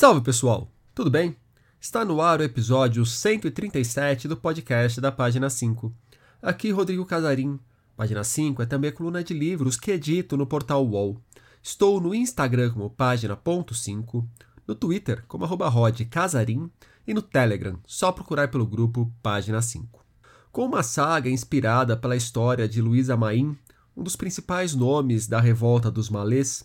Salve pessoal, tudo bem? Está no ar o episódio 137 do podcast da página 5. Aqui Rodrigo Casarim. Página 5 é também coluna de livros que edito no portal UOL. Estou no Instagram como página.5, no Twitter como arroba Casarim e no Telegram, só procurar pelo grupo Página 5. Com uma saga inspirada pela história de Luísa Maim, um dos principais nomes da revolta dos malês,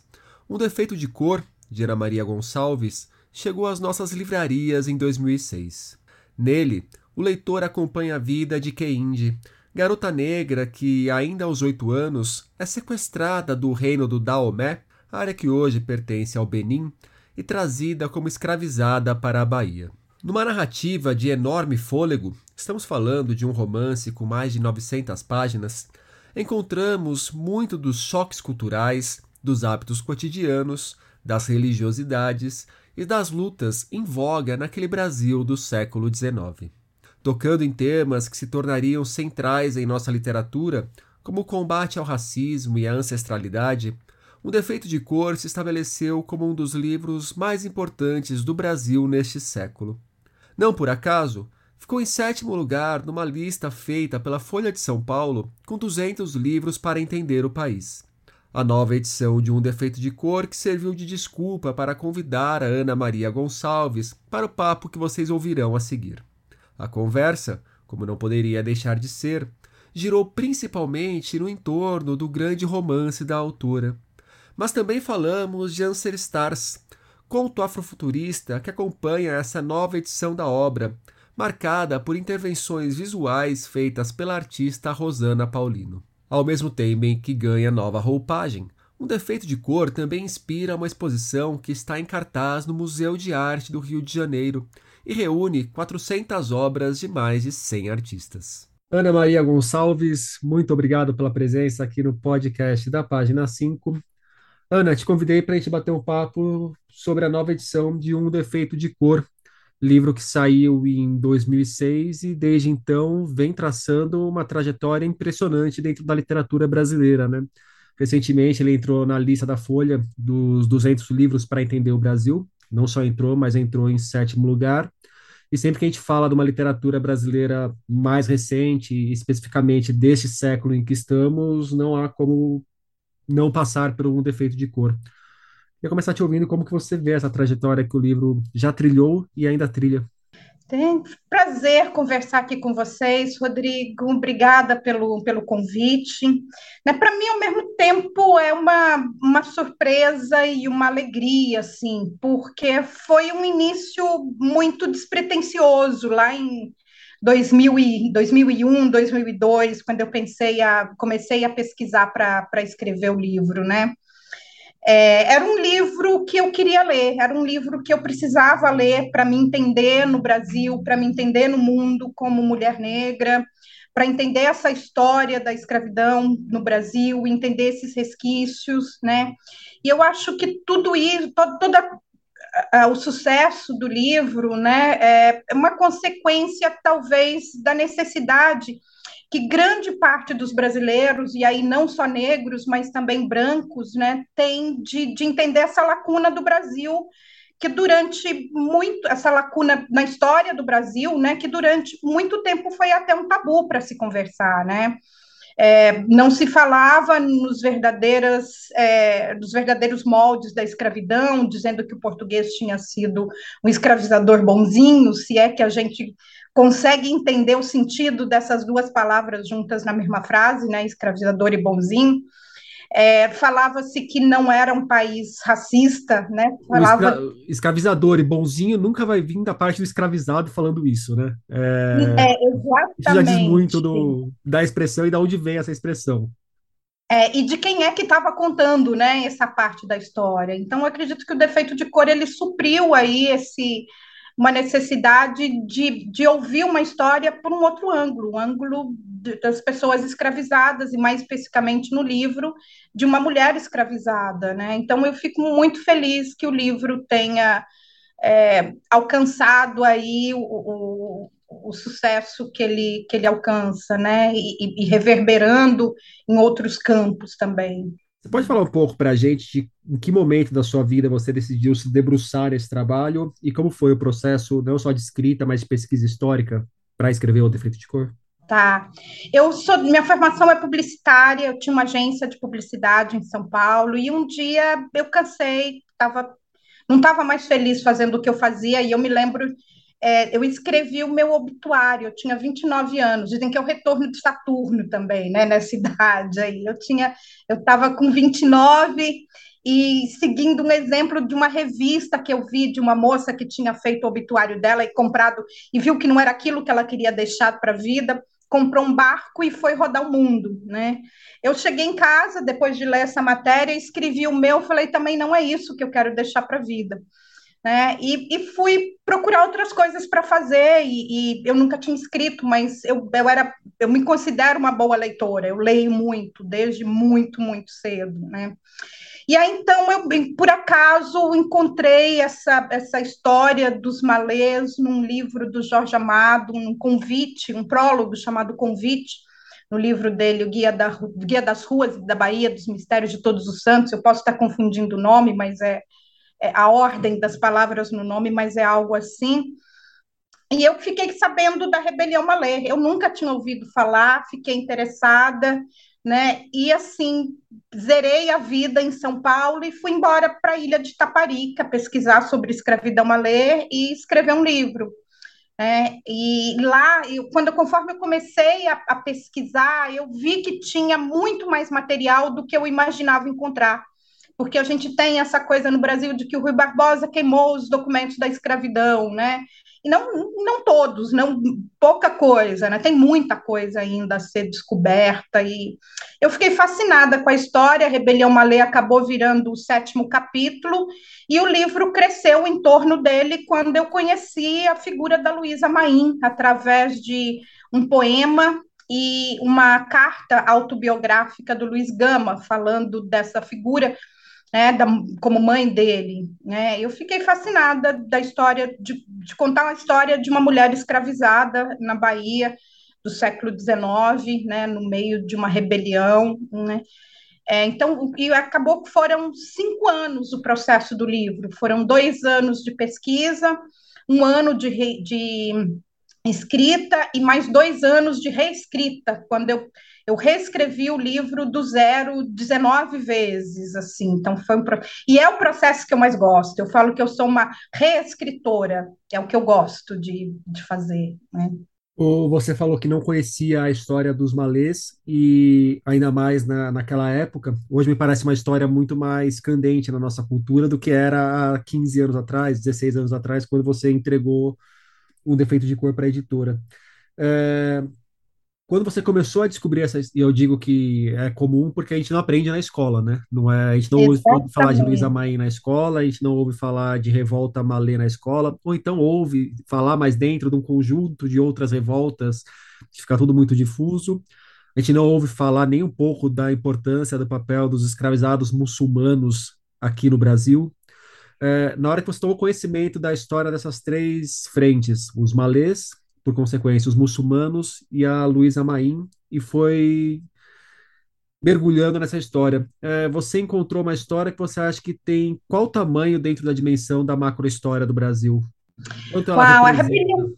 um defeito de cor, de Ana Maria Gonçalves, chegou às nossas livrarias em 2006. Nele, o leitor acompanha a vida de Keinde, garota negra que, ainda aos oito anos, é sequestrada do reino do Daomé, área que hoje pertence ao Benin, e trazida como escravizada para a Bahia. Numa narrativa de enorme fôlego, estamos falando de um romance com mais de 900 páginas, encontramos muito dos choques culturais, dos hábitos cotidianos, das religiosidades e das lutas em voga naquele Brasil do século XIX. Tocando em temas que se tornariam centrais em nossa literatura, como o combate ao racismo e à ancestralidade, Um Defeito de Cor se estabeleceu como um dos livros mais importantes do Brasil neste século. Não por acaso, ficou em sétimo lugar numa lista feita pela Folha de São Paulo com 200 livros para entender o país a nova edição de Um Defeito de Cor que serviu de desculpa para convidar a Ana Maria Gonçalves para o papo que vocês ouvirão a seguir. A conversa, como não poderia deixar de ser, girou principalmente no entorno do grande romance da autora. Mas também falamos de Answer Stars, conto afrofuturista que acompanha essa nova edição da obra, marcada por intervenções visuais feitas pela artista Rosana Paulino ao mesmo tempo em que ganha nova roupagem. Um defeito de cor também inspira uma exposição que está em cartaz no Museu de Arte do Rio de Janeiro e reúne 400 obras de mais de 100 artistas. Ana Maria Gonçalves, muito obrigado pela presença aqui no podcast da página 5. Ana, te convidei para a gente bater um papo sobre a nova edição de Um Defeito de Cor, livro que saiu em 2006 e desde então vem traçando uma trajetória impressionante dentro da literatura brasileira, né? Recentemente ele entrou na lista da Folha dos 200 livros para entender o Brasil, não só entrou, mas entrou em sétimo lugar. E sempre que a gente fala de uma literatura brasileira mais recente, especificamente deste século em que estamos, não há como não passar por um defeito de cor. Queria começar te ouvindo como que você vê essa trajetória que o livro já trilhou e ainda trilha. Tem prazer conversar aqui com vocês, Rodrigo. Obrigada pelo, pelo convite. Né, Para mim, ao mesmo tempo, é uma, uma surpresa e uma alegria, assim, porque foi um início muito despretensioso lá em 2000 e, 2001, 2002, quando eu pensei a comecei a pesquisar para escrever o livro, né? É, era um livro que eu queria ler, era um livro que eu precisava ler para me entender no Brasil, para me entender no mundo como mulher negra, para entender essa história da escravidão no Brasil, entender esses resquícios, né? E eu acho que tudo isso, todo, todo o sucesso do livro, né, é uma consequência talvez da necessidade que grande parte dos brasileiros, e aí não só negros, mas também brancos, né, tem de, de entender essa lacuna do Brasil, que durante muito, essa lacuna na história do Brasil, né, que durante muito tempo foi até um tabu para se conversar, né, é, não se falava nos verdadeiras, é, dos verdadeiros moldes da escravidão, dizendo que o português tinha sido um escravizador bonzinho, se é que a gente consegue entender o sentido dessas duas palavras juntas na mesma frase, né, escravizador e bonzinho. É, Falava-se que não era um país racista, né? Falava... Escra... Escravizador e bonzinho nunca vai vir da parte do escravizado falando isso, né? É, é exatamente. Isso já diz muito do, da expressão e de onde vem essa expressão. É, e de quem é que estava contando, né, essa parte da história. Então, eu acredito que o defeito de cor ele supriu aí esse uma necessidade de, de ouvir uma história por um outro ângulo, um ângulo de, das pessoas escravizadas, e mais especificamente no livro, de uma mulher escravizada. Né? Então, eu fico muito feliz que o livro tenha é, alcançado aí o, o, o, sucesso que ele, que ele alcança, né? E, e, reverberando em outros campos também. Você pode falar um pouco para a gente de em que momento da sua vida você decidiu se debruçar nesse trabalho e como foi o processo, não só de escrita, mas de pesquisa histórica para escrever o Defeito de Cor? Tá. Eu sou, minha formação é publicitária, eu tinha uma agência de publicidade em São Paulo e um dia eu cansei, tava, não estava mais feliz fazendo o que eu fazia e eu me lembro, é, eu escrevi o meu obituário, eu tinha 29 anos, dizem que é o retorno de Saturno também, né, nessa idade aí. Eu tinha, eu estava com 29 e seguindo um exemplo de uma revista que eu vi de uma moça que tinha feito o obituário dela e comprado e viu que não era aquilo que ela queria deixar para a vida comprou um barco e foi rodar o mundo, né? Eu cheguei em casa depois de ler essa matéria, escrevi o meu, falei também não é isso que eu quero deixar para a vida, né? E, e, fui procurar outras coisas para fazer e, e, eu nunca tinha escrito, mas eu, eu era, eu me considero uma boa leitora, eu leio muito desde muito muito cedo, né? E aí, então, eu, por acaso, encontrei essa, essa história dos malês num livro do Jorge Amado, um convite, um prólogo chamado Convite, no livro dele, o Guia, da, Guia das Ruas da Bahia, dos Mistérios de Todos os Santos. Eu posso estar confundindo o nome, mas é, é a ordem das palavras no nome, mas é algo assim. E eu fiquei sabendo da rebelião malê. Eu nunca tinha ouvido falar, fiquei interessada né? E assim, zerei a vida em São Paulo e fui embora para a ilha de Taparica pesquisar sobre escravidão ler e escrever um livro. É, e lá, eu, quando conforme eu comecei a, a, pesquisar, eu vi que tinha muito mais material do que eu imaginava encontrar, porque a gente tem essa coisa no Brasil de que o Rui Barbosa queimou os documentos da escravidão, né? e não, não todos, não pouca coisa, né? Tem muita coisa ainda a ser descoberta e eu fiquei fascinada com a história. A Rebelião Malê acabou virando o sétimo capítulo e o livro cresceu em torno dele quando eu conheci a figura da Luísa Maim através de um poema e uma carta autobiográfica do Luiz Gama falando dessa figura né, da, como mãe dele. Né? Eu fiquei fascinada da história, de, de, contar uma história de uma mulher escravizada na Bahia do século XIX, né, no meio de uma rebelião. Né? É, então, e acabou que foram cinco anos o processo do livro, foram dois anos de pesquisa, um ano de, de escrita e mais dois anos de reescrita, quando eu eu reescrevi o livro do zero 19 vezes, assim, então foi um pro... e é o processo que eu mais gosto. Eu falo que eu sou uma reescritora, é o que eu gosto de, de fazer, né? Você falou que não conhecia a história dos malês e ainda mais na, naquela época. Hoje me parece uma história muito mais candente na nossa cultura do que era há 15 anos atrás, 16 anos atrás, quando você entregou um defeito de cor para a editora. É, quando você começou a descobrir essas, e eu digo que é comum porque a gente não aprende na escola, né? Não é, a gente não Exatamente. ouve falar de Luísa Maim na escola, a gente não ouve falar de revolta malê na escola, ou então ouve falar mais dentro de um conjunto de outras revoltas, fica tudo muito difuso. A gente não ouve falar nem um pouco da importância do papel dos escravizados muçulmanos aqui no Brasil. É, na hora que você tomou conhecimento da história dessas três frentes, os malês, por consequência, os muçulmanos e a Luísa Maim, e foi mergulhando nessa história. É, você encontrou uma história que você acha que tem qual tamanho dentro da dimensão da macrohistória do Brasil? Quanto Uau, a rebelião.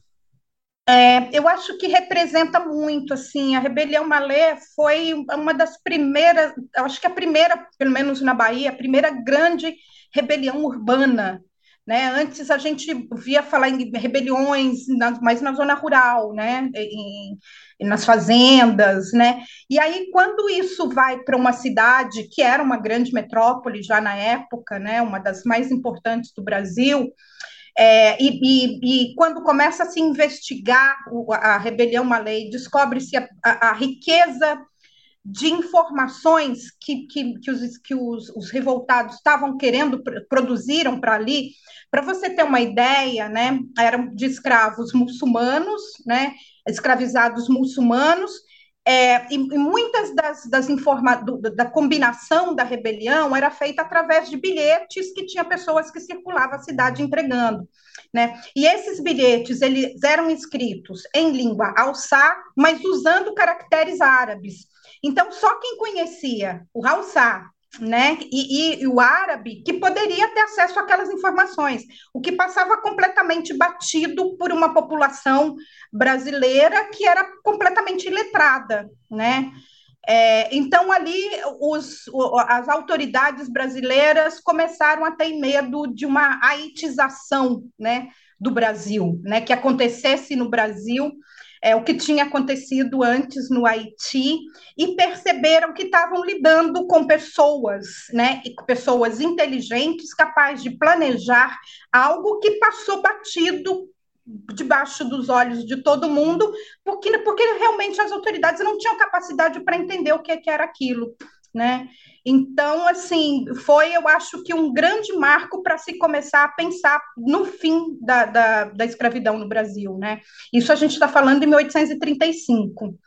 É, eu acho que representa muito, assim, a rebelião malê foi uma das primeiras, acho que a primeira, pelo menos na Bahia, a primeira grande rebelião urbana né? Antes a gente via falar em rebeliões, mais na zona rural, né? Em, nas fazendas, né? E aí, quando isso vai para uma cidade que era uma grande metrópole já na época, né? Uma das mais importantes do Brasil, é, e, e, e, quando começa a se investigar a, rebelião Malay, descobre-se a, a, a riqueza de informações que, que, que, os, que os, os revoltados estavam querendo, produziram para ali, para você ter uma ideia, né, eram de escravos muçulmanos, né, escravizados muçulmanos, é, e, e, muitas das, das informa da combinação da rebelião era feita através de bilhetes que tinha pessoas que circulavam a cidade entregando, né? E esses bilhetes eles eram escritos em língua alçá, mas usando caracteres árabes. Então, só quem conhecia o Haussá, né? E, e, e, o árabe que poderia ter acesso àquelas informações, o que passava completamente batido por uma população brasileira que era completamente iletrada, né? É, então ali os, as autoridades brasileiras começaram a ter medo de uma haitização, né, do Brasil, né, que acontecesse no Brasil é, o que tinha acontecido antes no Haiti e perceberam que estavam lidando com pessoas, né, pessoas inteligentes, capazes de planejar algo que passou batido debaixo dos olhos de todo mundo, porque, porque realmente as autoridades não tinham capacidade para entender o que, que era aquilo, né? Então, assim, foi, eu acho que um grande marco para se começar a pensar no fim da, da, da escravidão no Brasil, né? Isso a gente está falando em 1835.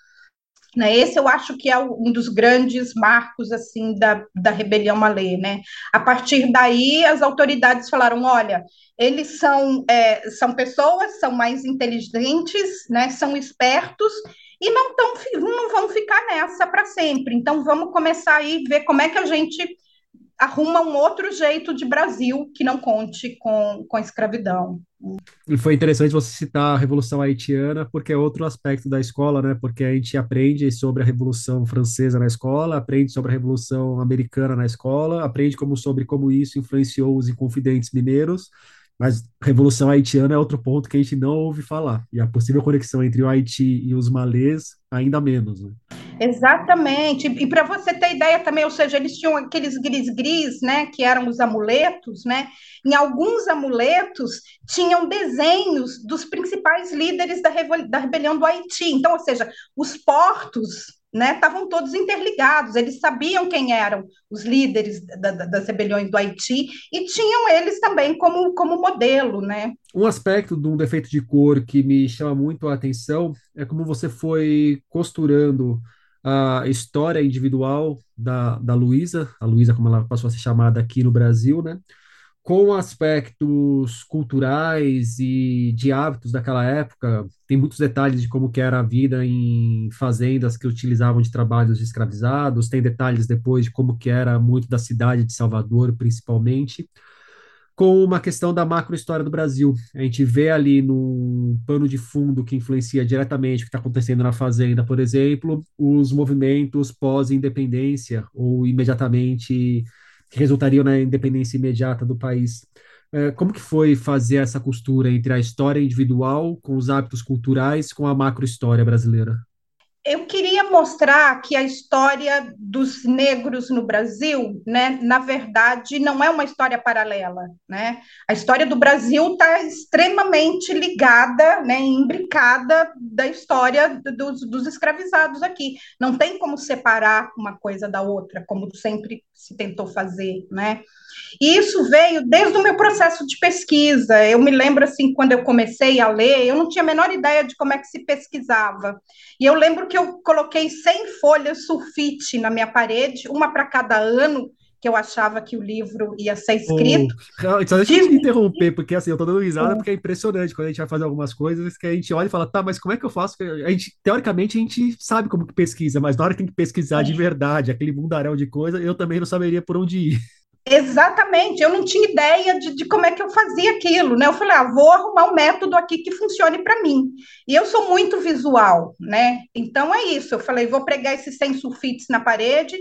Né? Esse eu acho que é um dos grandes marcos assim da, da rebelião malê, né? A partir daí as autoridades falaram, olha, eles são, é, são pessoas, são mais inteligentes, né? São espertos e não, tão, não vão ficar nessa para sempre. Então, vamos começar aí ver como é que a gente arruma um outro jeito de Brasil que não conte com, com escravidão. E foi interessante você citar a Revolução Haitiana, porque é outro aspecto da escola, né? Porque a gente aprende sobre a Revolução Francesa na escola, aprende sobre a Revolução Americana na escola, aprende como, sobre como isso influenciou os Inconfidentes Mineiros, mas Revolução Haitiana é outro ponto que a gente não ouve falar. E a possível conexão entre o Haiti e os malês, ainda menos. Né? Exatamente. E para você ter ideia também, ou seja, eles tinham aqueles gris-gris, né, que eram os amuletos, né? Em alguns amuletos tinham desenhos dos principais líderes da, da rebelião do Haiti. Então, ou seja, os portos né, estavam todos interligados, eles sabiam quem eram os líderes da, da, das rebeliões do Haiti e tinham eles também como, como modelo, né? Um aspecto de um defeito de cor que me chama muito a atenção é como você foi costurando a história individual da, da Luísa, a Luísa como ela passou a ser chamada aqui no Brasil, né? Com aspectos culturais e de hábitos daquela época, tem muitos detalhes de como que era a vida em fazendas que utilizavam de trabalhos de escravizados, tem detalhes depois de como que era muito da cidade de Salvador, principalmente, com uma questão da macro-história do Brasil. A gente vê ali no pano de fundo que influencia diretamente o que está acontecendo na fazenda, por exemplo, os movimentos pós-independência ou imediatamente que resultariam na independência imediata do país. É, como que foi fazer essa costura entre a história individual com os hábitos culturais com a macro-história brasileira? eu queria mostrar que a história dos negros no Brasil, né, na verdade, não é uma história paralela, né? A história do Brasil está extremamente ligada, né, imbricada da história dos, dos escravizados aqui. Não tem como separar uma coisa da outra, como sempre se tentou fazer, né? E isso veio desde o meu processo de pesquisa. Eu me lembro assim, quando eu comecei a ler, eu não tinha a menor ideia de como é que se pesquisava. E eu lembro que eu coloquei 100 folhas sulfite na minha parede, uma para cada ano, que eu achava que o livro ia ser escrito. Oh, só deixa eu te interromper, porque assim, eu tô dando risada, porque é impressionante quando a gente vai fazer algumas coisas que a gente olha e fala, tá, mas como é que eu faço? A gente, teoricamente, a gente sabe como que pesquisa, mas na hora que tem que pesquisar de verdade, aquele mundaréu de coisa, eu também não saberia por onde ir. Exatamente, eu não tinha ideia de, de, como é que eu fazia aquilo, né? Eu falei, ah, vou arrumar um método aqui que funcione para mim. E eu sou muito visual, né? Então é isso. Eu falei, vou pregar esses 100 sulfites na parede.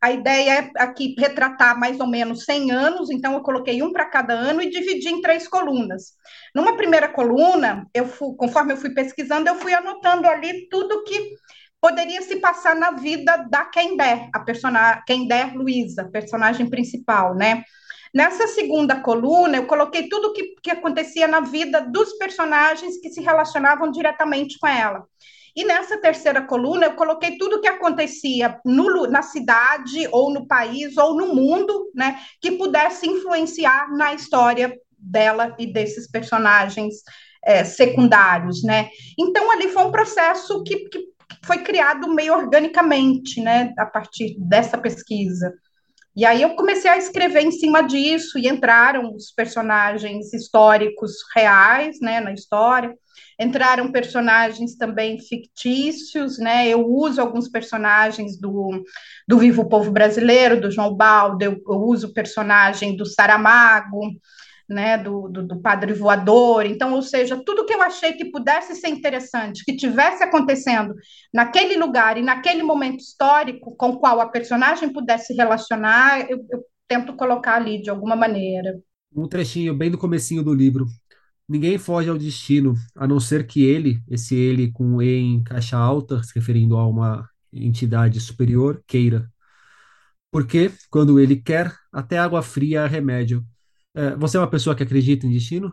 A ideia é aqui retratar mais ou menos 100 anos, então eu coloquei um para cada ano e dividi em três colunas. Numa primeira coluna, eu fui, conforme eu fui pesquisando, eu fui anotando ali tudo que poderia se passar na vida da Kendé, a personagem Kendé Luiza, personagem principal, né? Nessa segunda coluna, eu coloquei tudo que, que acontecia na vida dos personagens que se relacionavam diretamente com ela. E nessa terceira coluna, eu coloquei tudo que acontecia no, na cidade, ou no país, ou no mundo, né, que pudesse influenciar na história dela e desses personagens é, secundários, né? Então, ali foi um processo que, que foi criado meio organicamente, né, a partir dessa pesquisa. E aí eu comecei a escrever em cima disso e entraram os personagens históricos reais, né, na história. Entraram personagens também fictícios, né? Eu uso alguns personagens do, do Vivo Povo Brasileiro, do João Baldo, eu, eu uso personagem do Saramago, né, do, do, do, padre voador. Então, ou seja, tudo que eu achei que pudesse ser interessante, que tivesse acontecendo naquele lugar e naquele momento histórico com o qual a personagem pudesse relacionar, eu, eu tento colocar ali de alguma maneira. Um trechinho bem do comecinho do livro. Ninguém foge ao destino, a não ser que ele, esse ele com E em caixa alta, se referindo a uma entidade superior, queira. Porque, quando ele quer, até água fria é remédio. É, você é uma pessoa que acredita em destino?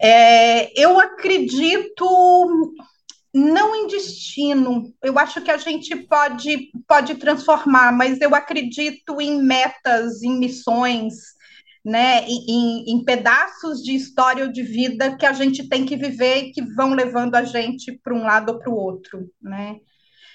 É, eu acredito não em destino. Eu acho que a gente pode, pode transformar, mas eu acredito em metas, em missões, né, em, em, pedaços de história ou de vida que a gente tem que viver e que vão levando a gente para um lado ou para o outro, né?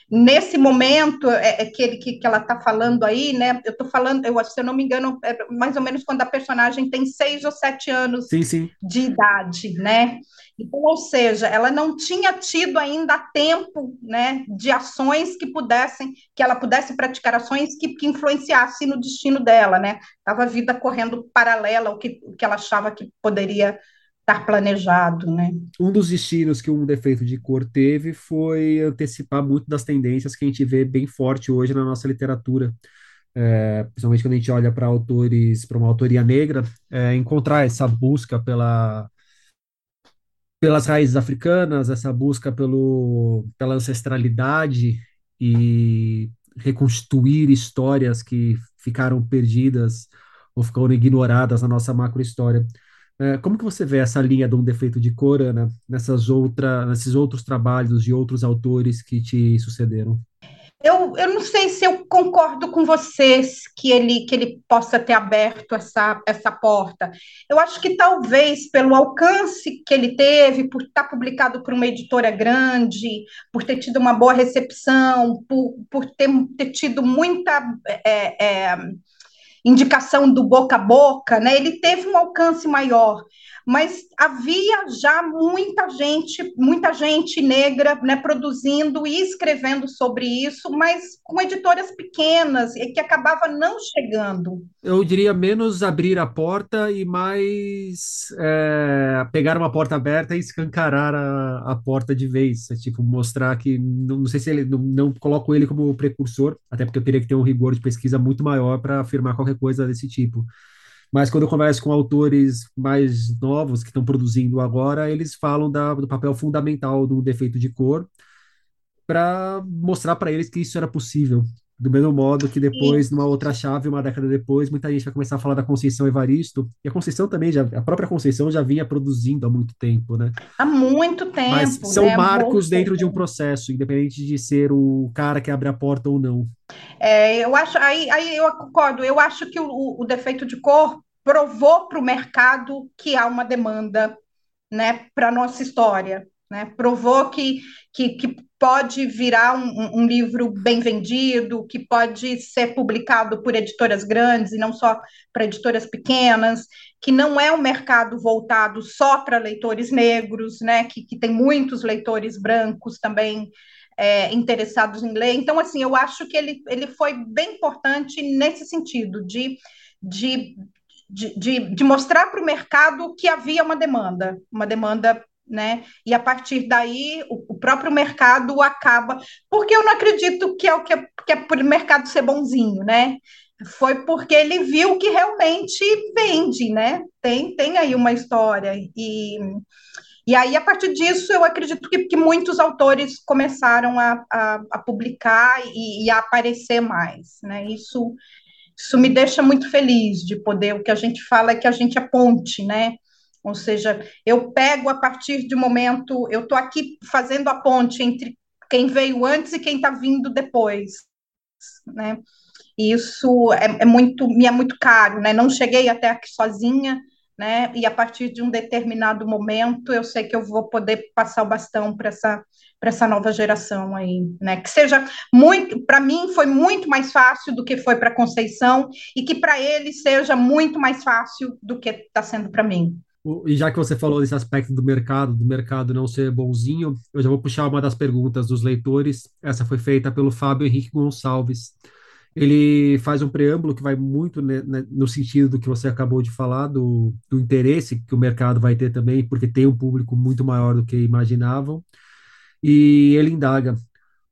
Nesse momento é, é que, ele, que, que ela está falando aí, né? Eu estou falando, eu, se eu não me engano, é mais ou menos quando a personagem tem seis ou sete anos sim, sim. de idade, né? Então, ou seja, ela não tinha tido ainda tempo, né, de ações que pudessem, que ela pudesse praticar ações que, que influenciassem no destino dela, né? Tava a vida correndo paralela ao que, que ela achava que poderia estar planejado, né? Um dos destinos que um defeito de cor teve foi antecipar muito das tendências que a gente vê bem forte hoje na nossa literatura. É, principalmente quando a gente olha para autores, para uma autoria negra, é, encontrar essa busca pela pelas raízes africanas, essa busca pelo, pela ancestralidade e reconstruir histórias que ficaram perdidas ou ficaram ignoradas na nossa macrohistória. É, como que você vê essa linha de um defeito de cor, Ana, nessas outra, nesses outros trabalhos de outros autores que te sucederam? Eu, eu não sei se eu concordo com vocês que ele, que ele possa ter aberto essa, essa porta. Eu acho que talvez pelo alcance que ele teve, por estar publicado por uma editora grande, por ter tido uma boa recepção, por, por ter, ter tido muita. É, é, indicação do boca a boca, né? Ele teve um alcance maior, mas havia já muita gente, muita gente negra, né, produzindo e escrevendo sobre isso, mas com editoras pequenas e que acabava não chegando. Eu diria menos abrir a porta e mais é, pegar uma porta aberta e escancarar a, a porta de vez, é, tipo mostrar que não, não sei se ele não, não coloco ele como precursor, até porque eu teria que ter um rigor de pesquisa muito maior para afirmar qualquer coisa desse tipo. Mas quando eu converso com autores mais novos que estão produzindo agora, eles falam da, do papel fundamental do defeito de cor para mostrar para eles que isso era possível. Do mesmo modo que depois, numa outra chave, uma década depois, muita gente vai começar a falar da Conceição Evaristo. E a Conceição também, já, a própria Conceição já vinha produzindo há muito tempo, né? Há muito tempo. Mas são né? marcos dentro de um processo, independente de ser o cara que abre a porta ou não. É, eu acho, aí, aí eu concordo, eu acho que o, o defeito de cor provou para o mercado que há uma demanda né, para a nossa história. Né? Provou que, que, que pode virar um, um, livro bem vendido, que pode ser publicado por editoras grandes e não só para editoras pequenas, que não é um mercado voltado só para leitores negros, né? que, que tem muitos leitores brancos também é, interessados em ler. Então, assim, eu acho que ele, ele foi bem importante nesse sentido, de, de, de, de, de mostrar para o mercado que havia uma demanda, uma demanda né? E a partir daí o, o, próprio mercado acaba, porque eu não acredito que é o que é, que é por mercado ser bonzinho, né? Foi porque ele viu que realmente vende, né? Tem, tem aí uma história e e aí, a partir disso, eu acredito que, que muitos autores começaram a, a, a publicar e, e, a aparecer mais, né? Isso, isso me deixa muito feliz de poder, o que a gente fala é que a gente é ponte, né? Ou seja, eu pego a partir de momento, eu estou aqui fazendo a ponte entre quem veio antes e quem está vindo depois, né? E isso é, é, muito, me é muito caro, né? Não cheguei até aqui sozinha, né? E a partir de um determinado momento, eu sei que eu vou poder passar o bastão para essa para essa nova geração aí, né? Que seja muito, para mim foi muito mais fácil do que foi para Conceição e que para ele seja muito mais fácil do que está sendo para mim. E já que você falou desse aspecto do mercado, do mercado não ser bonzinho, eu já vou puxar uma das perguntas dos leitores. Essa foi feita pelo Fábio Henrique Gonçalves. Ele faz um preâmbulo que vai muito né, né, no sentido do que você acabou de falar, do, do interesse que o mercado vai ter também, porque tem um público muito maior do que imaginavam. E ele indaga: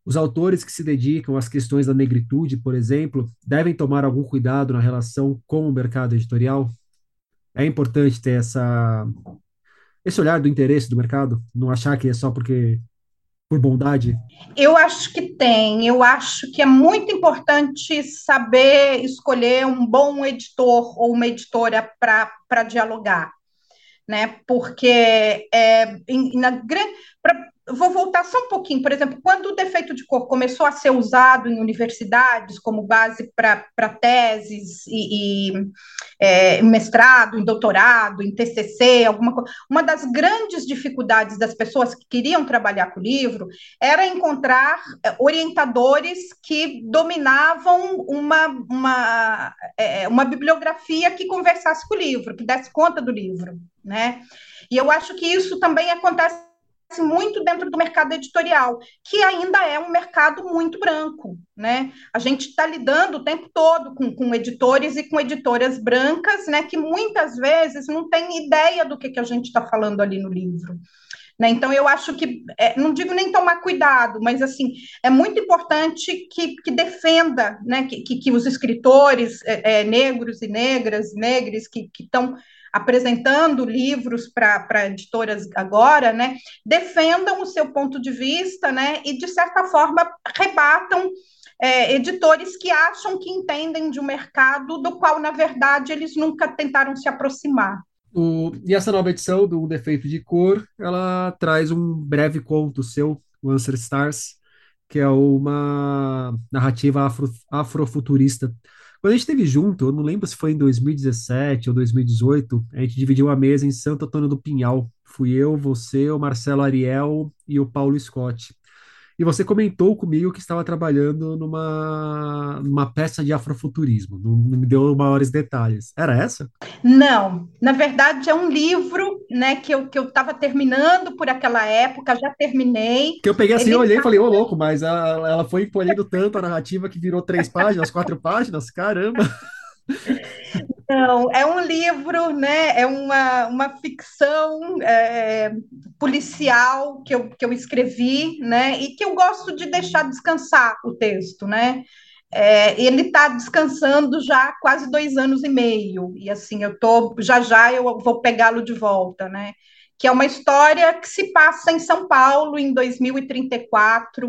os autores que se dedicam às questões da negritude, por exemplo, devem tomar algum cuidado na relação com o mercado editorial? É importante ter essa, esse olhar do interesse do mercado, não achar que é só porque por bondade? Eu acho que tem. Eu acho que é muito importante saber escolher um bom editor ou uma editora para dialogar, né? Porque é, na grande vou voltar só um pouquinho, por exemplo, quando o defeito de cor começou a ser usado em universidades como base para teses e, e é, mestrado, em doutorado, em TCC, alguma coisa, uma das grandes dificuldades das pessoas que queriam trabalhar com o livro era encontrar é, orientadores que dominavam uma, uma, é, uma bibliografia que conversasse com o livro, que desse conta do livro, né? E eu acho que isso também acontece muito dentro do mercado editorial, que ainda é um mercado muito branco, né? A gente está lidando o tempo todo com, com, editores e com editoras brancas, né? Que muitas vezes não têm ideia do que, que a gente está falando ali no livro. Né? Então, eu acho que, é, não digo nem tomar cuidado, mas assim, é muito importante que, que defenda, né? que, que, que os escritores é, é, negros e negras, negres, que estão apresentando livros para editoras agora, né, defendam o seu ponto de vista, né, e de certa forma rebatam é, editores que acham que entendem de um mercado do qual, na verdade, eles nunca tentaram se aproximar. O, e essa nova edição do Defeito de Cor, ela traz um breve conto seu, Answer Stars, que é uma narrativa afro, afrofuturista quando a gente esteve junto, eu não lembro se foi em 2017 ou 2018, a gente dividiu a mesa em Santo Antônio do Pinhal. Fui eu, você, o Marcelo Ariel e o Paulo Scott. E você comentou comigo que estava trabalhando numa, numa peça de afrofuturismo. Não, não me deu maiores detalhes. Era essa? Não. Na verdade, é um livro né, que eu que eu estava terminando por aquela época, já terminei. Que eu peguei assim, Ele... olhei e falei, ô louco, mas ela, ela foi encolhendo tanto a narrativa que virou três páginas, quatro páginas, caramba! Não, é um livro, né? É uma, uma ficção é, policial que eu, que eu escrevi, né? E que eu gosto de deixar descansar o texto, né? É, ele está descansando já há quase dois anos e meio, e assim, eu tô, já já eu vou pegá-lo de volta, né? Que é uma história que se passa em São Paulo em 2034,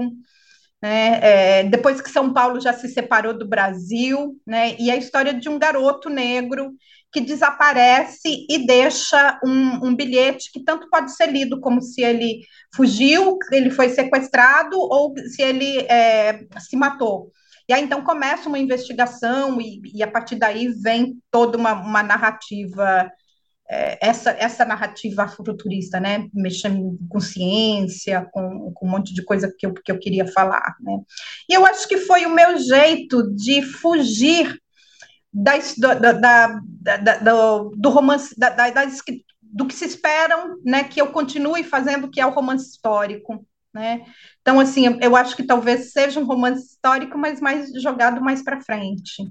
né? É, depois que São Paulo já se separou do Brasil, né? E a história de um garoto negro que desaparece e deixa um, um, bilhete que tanto pode ser lido como se ele fugiu, ele foi sequestrado ou se ele é, se matou. E aí então começa uma investigação e, e a partir daí vem toda uma, uma narrativa essa, essa narrativa futurista, né, mexendo com ciência, com, com um monte de coisa que eu, que eu queria falar, né, e eu acho que foi o meu jeito de fugir da, da, da, da do, do, romance, da, da, do que se esperam, né, que eu continue fazendo, que é o romance histórico, né, então, assim, eu acho que talvez seja um romance histórico, mas mais jogado mais para frente.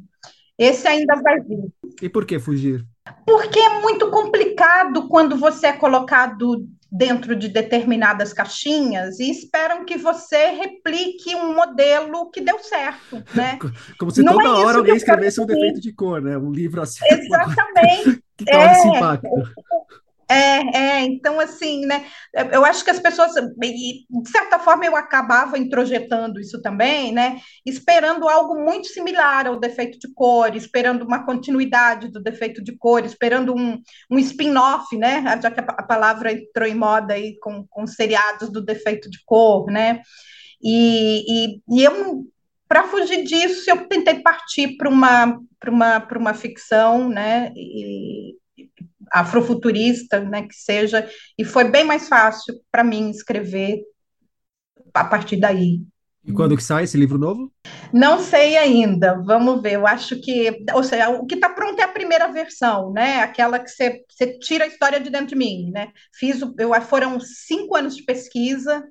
Esse ainda vai vir. E por que fugir? Porque é muito complicado quando você é colocado dentro de determinadas caixinhas e esperam que você replique um modelo que deu certo, né? Como se toda é hora alguém escrevesse um defeito de cor, né? Um livro assim. Exatamente. que causa é, esse impacto. É, é, então assim, né? Eu acho que as pessoas, de certa forma, eu acabava introjetando isso também, né? Esperando algo muito similar ao defeito de cor, esperando uma continuidade do defeito de cor, esperando um, um spin-off, né? Já que a, palavra entrou em moda aí com, com seriados do defeito de cor, né? E, e, e eu, para fugir disso, eu tentei partir para uma, uma, uma ficção, né? E, afrofuturista, né, que seja, e foi bem mais fácil para mim escrever a partir daí. E quando que sai esse livro novo? Não sei ainda, vamos ver. Eu acho que, ou seja, o que está pronto é a primeira versão, né? Aquela que você, você tira a história de dentro de mim, né? Fiz, eu, foram cinco anos de pesquisa,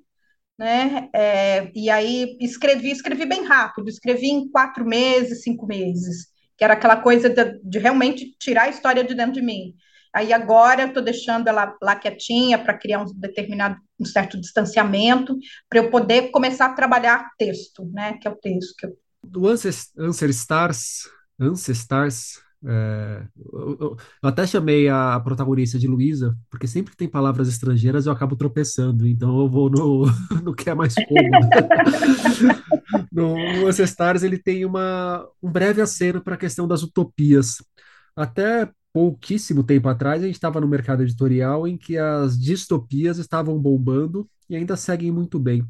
né? É, e aí escrevi, escrevi bem rápido, escrevi em quatro meses, cinco meses, que era aquela coisa de, de realmente tirar a história de dentro de mim. Aí agora eu estou deixando ela lá quietinha para criar um determinado, um certo distanciamento, para eu poder começar a trabalhar texto, né? Que é o texto que eu... Do Answer Stars, Ancestars, é, eu, eu, até chamei a, protagonista de Luísa, porque sempre que tem palavras estrangeiras eu acabo tropeçando, então eu vou no, no que é mais no, no Ancestars ele tem uma, um breve aceno para a questão das utopias. Até pouquíssimo tempo atrás a gente estava no mercado editorial em que as distopias estavam bombando e ainda seguem muito bem.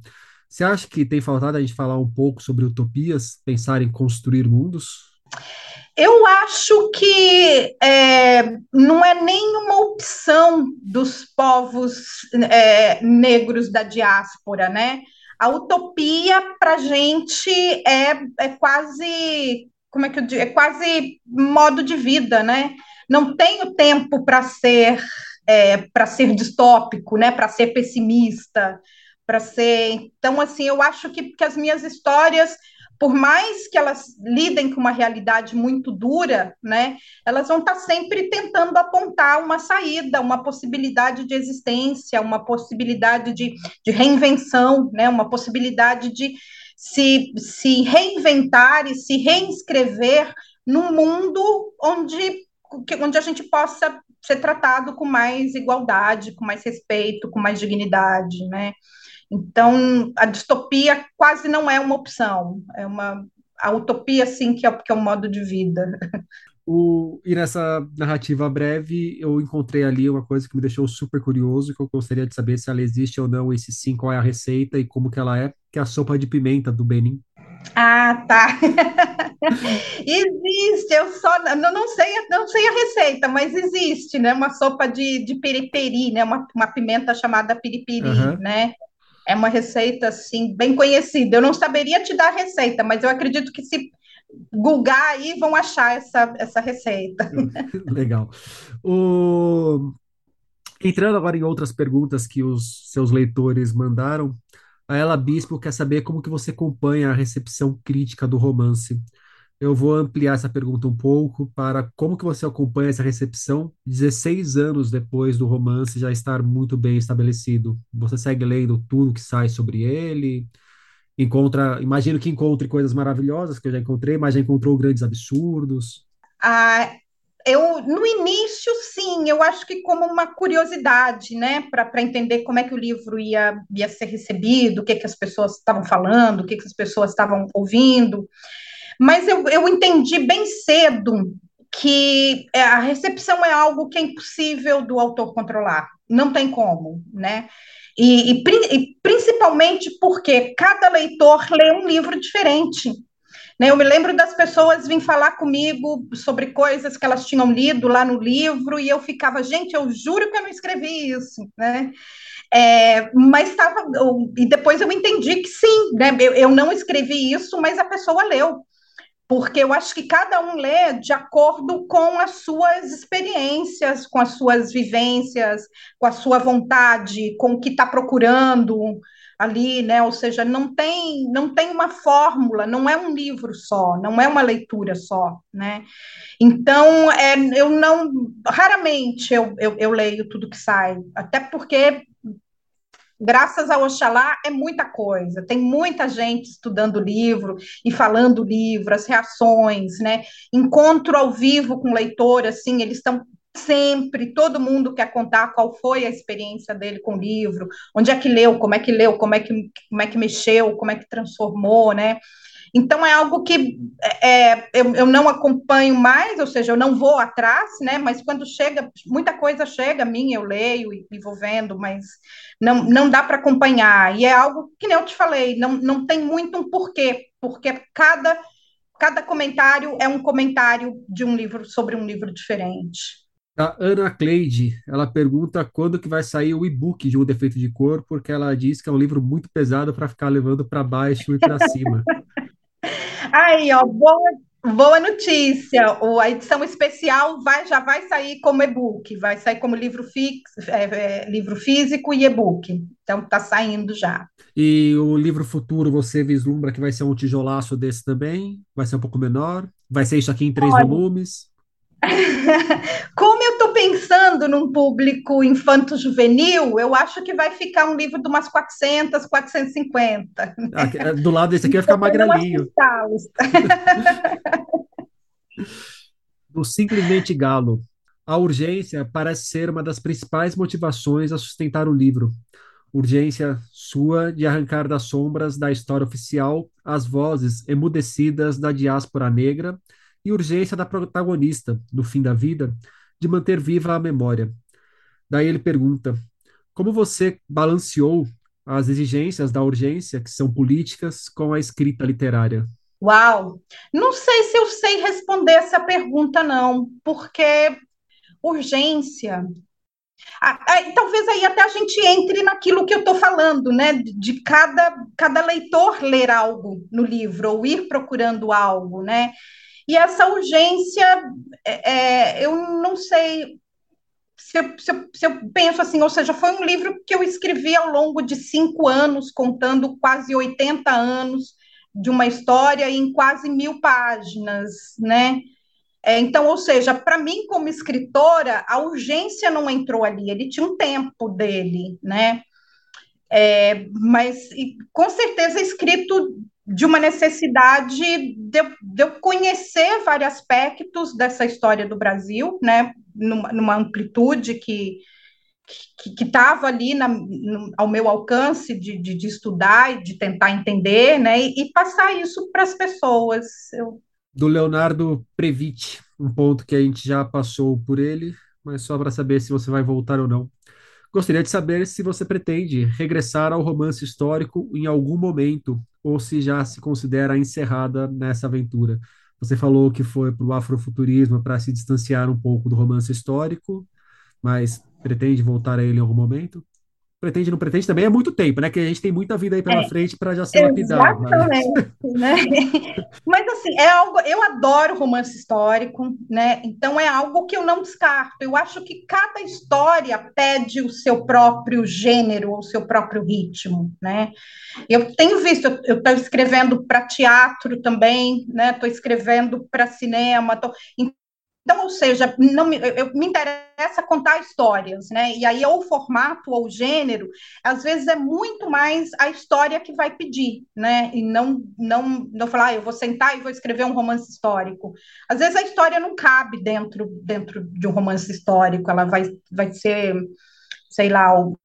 Você acha que tem faltado a gente falar um pouco sobre utopias, pensar em construir mundos? Eu acho que é, não é nenhuma opção dos povos é, negros da diáspora, né? A utopia para gente é, é quase, como é que eu digo? É quase modo de vida, né? Não tenho tempo para ser é, para ser distópico, né? Para ser pessimista, para ser. Então, assim, eu acho que, que as minhas histórias por mais que elas lidem com uma realidade muito dura, né, elas vão estar sempre tentando apontar uma saída, uma possibilidade de existência, uma possibilidade de, de reinvenção, né, uma possibilidade de se, se reinventar e se reinscrever num mundo onde, onde a gente possa ser tratado com mais igualdade, com mais respeito, com mais dignidade, né? Então, a distopia quase não é uma opção, é uma a utopia, sim, que é, que é um modo de vida. O, e nessa narrativa breve, eu encontrei ali uma coisa que me deixou super curioso, que eu gostaria de saber se ela existe ou não, esse sim, qual é a receita e como que ela é, que é a sopa de pimenta do Benin. Ah, tá. existe, eu só não, não sei, não sei a receita, mas existe, né? Uma sopa de, de piripiri, né? Uma, uma pimenta chamada piripiri, uhum. né? É uma receita assim bem conhecida. Eu não saberia te dar a receita, mas eu acredito que se googar aí vão achar essa, essa receita. Legal. O... Entrando agora em outras perguntas que os seus leitores mandaram, a Ela Bispo quer saber como que você acompanha a recepção crítica do romance. Eu vou ampliar essa pergunta um pouco para como que você acompanha essa recepção 16 anos depois do romance já estar muito bem estabelecido. Você segue lendo tudo que sai sobre ele? Encontra, imagino que encontre coisas maravilhosas que eu já encontrei, mas já encontrou grandes absurdos. Ah, eu no início sim, eu acho que como uma curiosidade, né, para entender como é que o livro ia, ia ser recebido, o que que as pessoas estavam falando, o que que as pessoas estavam ouvindo. Mas eu, eu entendi bem cedo que é, a recepção é algo que é impossível do autor controlar, não tem como, né? E, e, e principalmente porque cada leitor lê um livro diferente. Né? Eu me lembro das pessoas virem falar comigo sobre coisas que elas tinham lido lá no livro, e eu ficava, gente, eu juro que eu não escrevi isso, né? É, mas estava. E depois eu entendi que sim, né? Eu, eu não escrevi isso, mas a pessoa leu porque eu acho que cada um lê de acordo com as suas experiências, com as suas vivências, com a sua vontade, com o que está procurando ali, né? Ou seja, não tem não tem uma fórmula, não é um livro só, não é uma leitura só, né? Então, é, eu não raramente eu, eu, eu leio tudo que sai, até porque graças ao Oxalá, é muita coisa. Tem muita gente estudando livro e falando livro, as reações, né? Encontro ao vivo com leitor, assim, eles estão sempre, todo mundo quer contar qual foi a experiência dele com o livro, onde é que leu, como é que leu, como é que, como é que mexeu, como é que transformou, né? Então, é algo que é, é, eu, eu não acompanho mais, ou seja, eu não vou atrás, né? Mas quando chega, muita coisa chega a mim, eu leio e, e vou vendo, mas não, não dá para acompanhar. E é algo que nem eu te falei, não, não tem muito um porquê, porque cada, cada comentário é um comentário de um livro sobre um livro diferente. A Ana Cleide, ela pergunta quando que vai sair o e-book de Um Defeito de Cor, porque ela diz que é um livro muito pesado para ficar levando para baixo e para cima. Aí, ó, boa, boa notícia. O, a edição especial vai, já vai sair como e-book, vai sair como livro, fix, é, é, livro físico e e-book. Então, está saindo já. E o livro futuro, você vislumbra que vai ser um tijolaço desse também? Vai ser um pouco menor? Vai ser isso aqui em três Olha, volumes? Como eu estou pensando num público infanto-juvenil, eu acho que vai ficar um livro de umas 400, 450. Ah, do lado desse aqui vai ficar magrelinho. Do Simplesmente Galo. A urgência parece ser uma das principais motivações a sustentar o livro. Urgência sua de arrancar das sombras da história oficial as vozes emudecidas da diáspora negra e urgência da protagonista, no fim da vida, de manter viva a memória. Daí ele pergunta: como você balanceou as exigências da urgência, que são políticas, com a escrita literária? Uau! Não sei se eu sei responder essa pergunta, não, porque urgência. Ah, ah, talvez aí até a gente entre naquilo que eu estou falando, né? De cada, cada leitor ler algo no livro, ou ir procurando algo, né? E essa urgência, é, é, eu não sei se eu, se, eu, se eu, penso assim, ou seja, foi um livro que eu escrevi ao longo de cinco anos, contando quase 80 anos de uma história em quase mil páginas, né? É, então, ou seja, para mim, como escritora, a urgência não entrou ali, ele tinha um tempo dele, né? É, mas e, com certeza escrito de uma necessidade de, de, eu conhecer vários aspectos dessa história do Brasil, né, numa, numa amplitude que que estava ali na, no, ao meu alcance de, de, de, estudar e de tentar entender, né, e, e passar isso para as pessoas. Eu... Do Leonardo Previte, um ponto que a gente já passou por ele, mas só para saber se você vai voltar ou não. Gostaria de saber se você pretende regressar ao romance histórico em algum momento ou se já se considera encerrada nessa aventura. Você falou que foi para o afrofuturismo para se distanciar um pouco do romance histórico, mas pretende voltar a ele em algum momento? Pretende, não pretende, também é muito tempo, né? Que a gente tem muita vida aí pela é, frente para já ser lapidado. Exatamente, mas... né? mas assim, é algo, eu adoro romance histórico, né? Então é algo que eu não descarto. Eu acho que cada história pede o seu próprio gênero, o seu próprio ritmo, né? Eu tenho visto, eu estou escrevendo para teatro também, né? Estou escrevendo para cinema, tô... Então, ou seja, não me, eu, me interessa contar histórias, né? E aí, ou o formato ou o gênero, às vezes é muito mais a história que vai pedir, né? E não, não, não falar, ah, eu vou sentar e vou escrever um romance histórico. Às vezes a história não cabe dentro, dentro de um romance histórico, ela vai, vai ser, sei lá, o,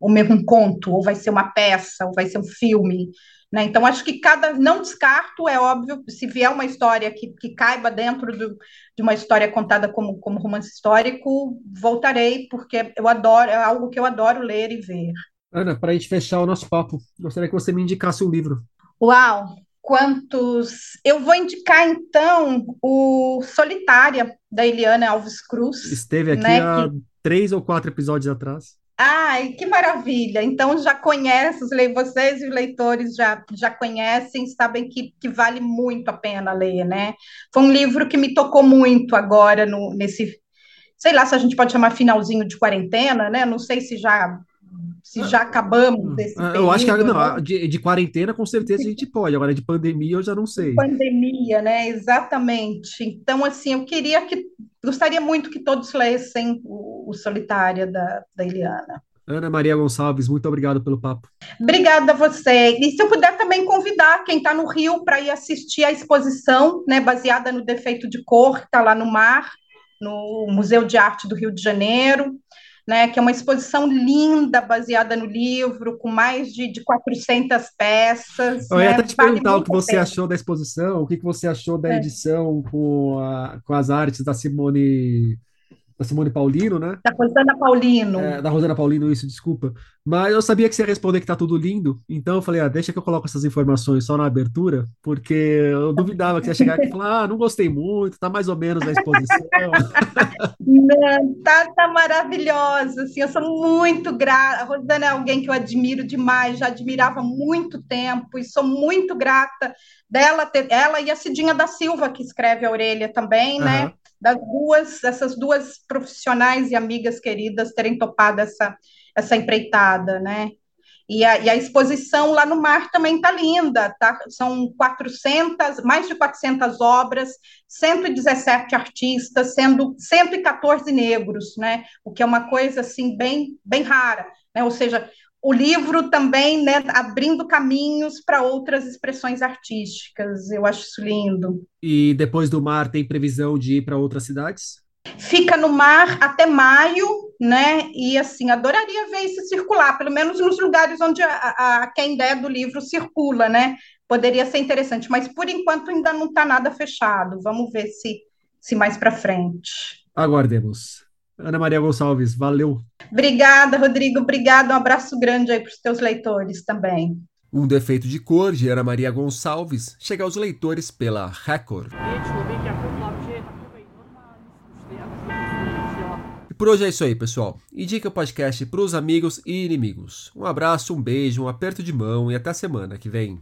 o mesmo conto, ou vai ser uma peça, ou vai ser um filme. Né? Então, acho que cada. Não descarto, é óbvio, se vier uma história que, que caiba dentro do, de uma história contada como, como romance histórico, voltarei, porque eu adoro, é algo que eu adoro ler e ver. Ana, para a gente fechar o nosso papo, gostaria que você me indicasse um livro. Uau! Quantos. Eu vou indicar, então, o Solitária, da Eliana Alves Cruz. Esteve aqui né, há que... três ou quatro episódios atrás. Ai, que maravilha! Então já conhece, vocês e os leitores já, já conhecem, sabem que, que vale muito a pena ler, né? Foi um livro que me tocou muito agora no, nesse, sei lá se a gente pode chamar finalzinho de quarentena, né? Não sei se já se já acabamos desse ah, Eu acho que não, né? de, de, quarentena com certeza a gente pode, agora de pandemia eu já não sei. Pandemia, né? Exatamente. Então, assim, eu queria que gostaria muito que todos lessem o, o Solitária da, da Eliana. Ana Maria Gonçalves, muito obrigado pelo papo. Obrigada a você. E se eu puder também convidar quem está no Rio para ir assistir a exposição, né, baseada no defeito de cor, que está lá no mar, no Museu de Arte do Rio de Janeiro né, que é uma exposição linda, baseada no livro, com mais de, de 400 peças. Eu ia né? até te vale perguntar o que você tempo. achou da exposição, o que você achou da é. edição com, a, com as artes da Simone da Simone Paulino, né? Da Rosana Paulino. É, da Rosana Paulino, isso, desculpa. Mas eu sabia que você ia responder que tá tudo lindo, então eu falei, ah, deixa que eu coloco essas informações só na abertura, porque eu duvidava que você ia chegar aqui e falar, ah, não gostei muito, tá mais ou menos na exposição. não, tá, tá maravilhosa, assim, eu sou muito grata, a Rosana é alguém que eu admiro demais, já admirava há muito tempo, e sou muito grata dela, ter, ela e a Cidinha da Silva, que escreve a orelha também, uhum. Das duas, essas duas profissionais e amigas queridas terem topado essa, essa empreitada, né? E a, e a exposição lá no mar também está linda, tá? São 400, mais de 400 obras, 117 artistas, sendo 114 negros, né? O que é uma coisa assim bem, bem rara, né? Ou seja, o livro também né, abrindo caminhos para outras expressões artísticas. Eu acho isso lindo. E depois do mar, tem previsão de ir para outras cidades? Fica no mar até maio, né? E assim, adoraria ver isso circular, pelo menos nos lugares onde a, a, a quem der do livro circula, né? Poderia ser interessante, mas por enquanto ainda não está nada fechado. Vamos ver se, se mais para frente. Aguardemos. Ana Maria Gonçalves, valeu. Obrigada, Rodrigo. Obrigada. Um abraço grande aí para os teus leitores também. Um defeito de cor de Ana Maria Gonçalves chega aos leitores pela Record. E por hoje é isso aí, pessoal. Indique o podcast para os amigos e inimigos. Um abraço, um beijo, um aperto de mão e até a semana que vem.